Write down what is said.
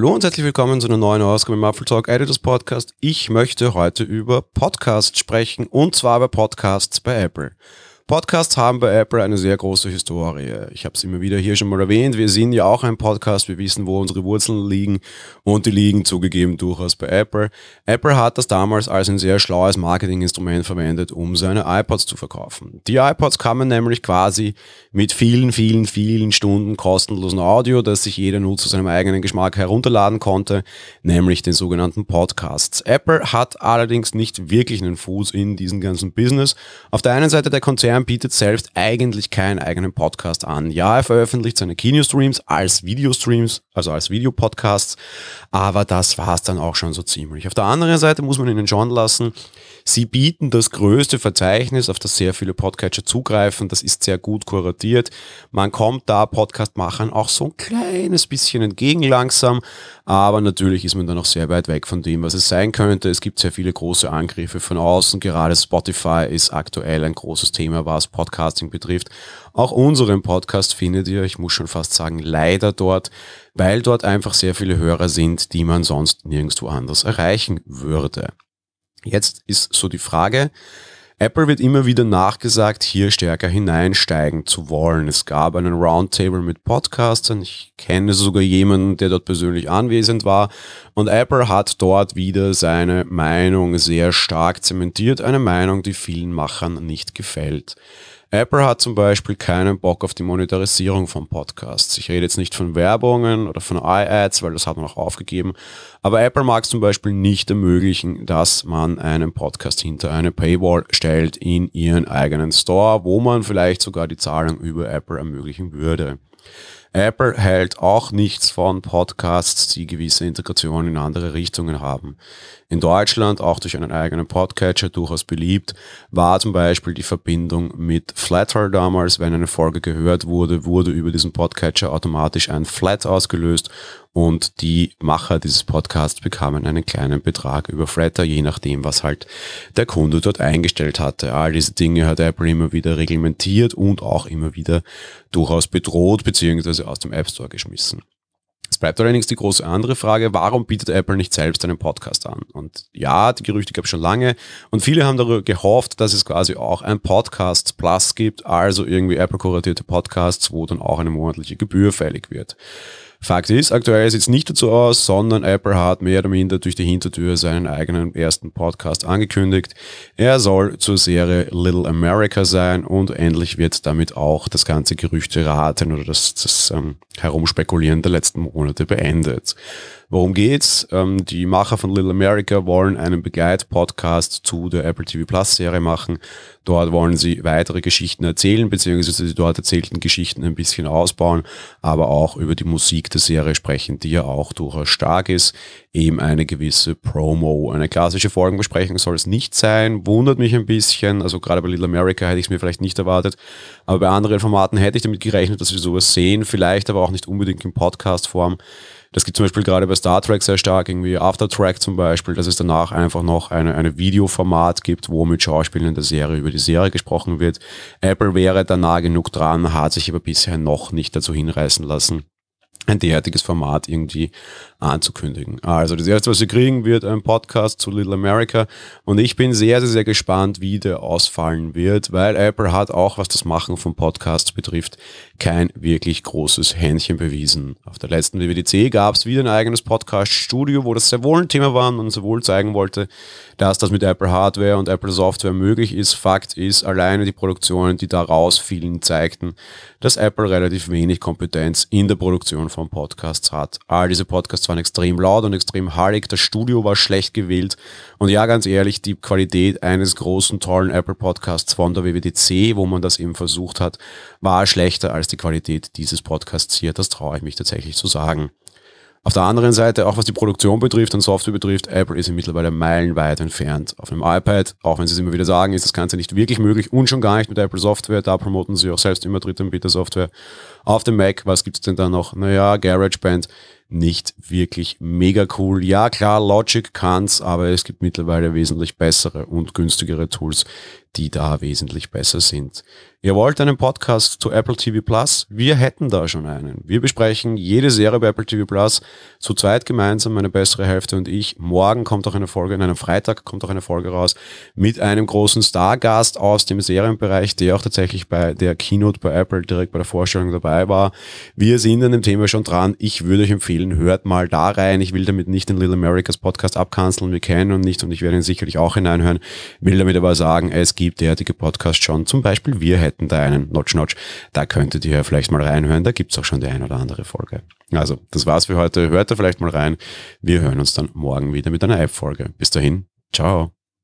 Hallo und herzlich willkommen zu einer neuen Ausgabe im Apple Talk Editors Podcast. Ich möchte heute über Podcasts sprechen und zwar über Podcasts bei Apple. Podcasts haben bei Apple eine sehr große Historie. Ich habe es immer wieder hier schon mal erwähnt. Wir sind ja auch ein Podcast. Wir wissen, wo unsere Wurzeln liegen und die liegen zugegeben durchaus bei Apple. Apple hat das damals als ein sehr schlaues Marketinginstrument verwendet, um seine iPods zu verkaufen. Die iPods kamen nämlich quasi mit vielen, vielen, vielen Stunden kostenlosen Audio, das sich jeder nur zu seinem eigenen Geschmack herunterladen konnte, nämlich den sogenannten Podcasts. Apple hat allerdings nicht wirklich einen Fuß in diesem ganzen Business. Auf der einen Seite der Konzern Stern bietet selbst eigentlich keinen eigenen Podcast an. Ja, er veröffentlicht seine Kinostreams als Videostreams, also als Videopodcasts, aber das war es dann auch schon so ziemlich. Auf der anderen Seite muss man ihnen schon lassen, sie bieten das größte Verzeichnis, auf das sehr viele Podcatcher zugreifen. Das ist sehr gut kuratiert. Man kommt da Podcastmachern auch so ein kleines bisschen entgegen langsam, aber natürlich ist man dann noch sehr weit weg von dem, was es sein könnte. Es gibt sehr viele große Angriffe von außen. Gerade Spotify ist aktuell ein großes Thema, was Podcasting betrifft. Auch unseren Podcast findet ihr, ich muss schon fast sagen, leider dort, weil dort einfach sehr viele Hörer sind, die man sonst nirgendwo anders erreichen würde. Jetzt ist so die Frage, Apple wird immer wieder nachgesagt, hier stärker hineinsteigen zu wollen. Es gab einen Roundtable mit Podcastern. Ich kenne sogar jemanden, der dort persönlich anwesend war. Und Apple hat dort wieder seine Meinung sehr stark zementiert. Eine Meinung, die vielen Machern nicht gefällt. Apple hat zum Beispiel keinen Bock auf die Monetarisierung von Podcasts. Ich rede jetzt nicht von Werbungen oder von iAds, weil das hat man auch aufgegeben. Aber Apple mag es zum Beispiel nicht ermöglichen, dass man einen Podcast hinter eine Paywall stellt in ihren eigenen Store, wo man vielleicht sogar die Zahlung über Apple ermöglichen würde. Apple hält auch nichts von Podcasts, die gewisse Integration in andere Richtungen haben. In Deutschland, auch durch einen eigenen Podcatcher durchaus beliebt, war zum Beispiel die Verbindung mit Flatter damals. Wenn eine Folge gehört wurde, wurde über diesen Podcatcher automatisch ein Flat ausgelöst und die Macher dieses Podcasts bekamen einen kleinen Betrag über Flatter, je nachdem, was halt der Kunde dort eingestellt hatte. All diese Dinge hat Apple immer wieder reglementiert und auch immer wieder durchaus bedroht bzw. aus dem App Store geschmissen. Es bleibt allerdings die große andere Frage, warum bietet Apple nicht selbst einen Podcast an? Und ja, die Gerüchte gab es schon lange und viele haben darüber gehofft, dass es quasi auch ein Podcast Plus gibt, also irgendwie Apple-kuratierte Podcasts, wo dann auch eine monatliche Gebühr fällig wird. Fakt ist, aktuell sieht es nicht dazu aus, sondern Apple hat mehr oder minder durch die Hintertür seinen eigenen ersten Podcast angekündigt. Er soll zur Serie Little America sein und endlich wird damit auch das ganze Gerüchte raten oder das, das ähm, Herumspekulieren der letzten Monate beendet. Worum geht's? Ähm, die Macher von Little America wollen einen Begleitpodcast zu der Apple TV Plus Serie machen. Dort wollen sie weitere Geschichten erzählen, beziehungsweise die dort erzählten Geschichten ein bisschen ausbauen, aber auch über die Musik der Serie sprechen, die ja auch durchaus stark ist. Eben eine gewisse Promo. Eine klassische Folgenbesprechung soll es nicht sein, wundert mich ein bisschen. Also gerade bei Little America hätte ich es mir vielleicht nicht erwartet. Aber bei anderen Formaten hätte ich damit gerechnet, dass wir sowas sehen, vielleicht aber auch nicht unbedingt in Podcast-Form. Das gibt zum Beispiel gerade bei Star Trek sehr stark, irgendwie Aftertrack zum Beispiel, dass es danach einfach noch eine, eine Videoformat gibt, wo mit Schauspielern der Serie über die Serie gesprochen wird. Apple wäre da nah genug dran, hat sich aber bisher noch nicht dazu hinreißen lassen ein derartiges Format irgendwie anzukündigen. Also das erste, was wir kriegen, wird ein Podcast zu Little America und ich bin sehr, sehr, sehr gespannt, wie der ausfallen wird, weil Apple hat auch, was das Machen von Podcasts betrifft, kein wirklich großes Händchen bewiesen. Auf der letzten WWDC gab es wieder ein eigenes Podcast-Studio, wo das sehr wohl ein Thema war und sehr wohl zeigen wollte, dass das mit Apple Hardware und Apple Software möglich ist. Fakt ist, alleine die Produktionen, die da rausfielen, zeigten, dass Apple relativ wenig Kompetenz in der Produktion von Podcasts hat. All diese Podcasts waren extrem laut und extrem hallig, das Studio war schlecht gewählt und ja, ganz ehrlich, die Qualität eines großen, tollen Apple Podcasts von der WWDC, wo man das eben versucht hat, war schlechter als die Qualität dieses Podcasts hier. Das traue ich mich tatsächlich zu sagen. Auf der anderen Seite, auch was die Produktion betrifft und Software betrifft, Apple ist mittlerweile meilenweit entfernt. Auf einem iPad, auch wenn sie es immer wieder sagen, ist das Ganze nicht wirklich möglich und schon gar nicht mit Apple Software. Da promoten sie auch selbst immer Drittanbieter-Software. Auf dem Mac, was gibt's denn da noch? Naja, GarageBand nicht wirklich mega cool. Ja, klar, Logic kann's, aber es gibt mittlerweile wesentlich bessere und günstigere Tools, die da wesentlich besser sind. Ihr wollt einen Podcast zu Apple TV Plus? Wir hätten da schon einen. Wir besprechen jede Serie bei Apple TV Plus zu zweit gemeinsam, meine bessere Hälfte und ich. Morgen kommt auch eine Folge, in einem Freitag kommt auch eine Folge raus mit einem großen Stargast aus dem Serienbereich, der auch tatsächlich bei der Keynote bei Apple direkt bei der Vorstellung dabei war. Wir sind an dem Thema schon dran. Ich würde euch empfehlen, hört mal da rein. Ich will damit nicht den Little Americas Podcast abkanzeln. Wir kennen ihn nicht und ich werde ihn sicherlich auch hineinhören. Will damit aber sagen, es gibt derartige Podcasts schon. Zum Beispiel wir hätten da einen Notch Notch. Da könntet ihr ja vielleicht mal reinhören. Da gibt's auch schon die ein oder andere Folge. Also, das war's für heute. Hört da vielleicht mal rein. Wir hören uns dann morgen wieder mit einer App-Folge. Bis dahin. Ciao.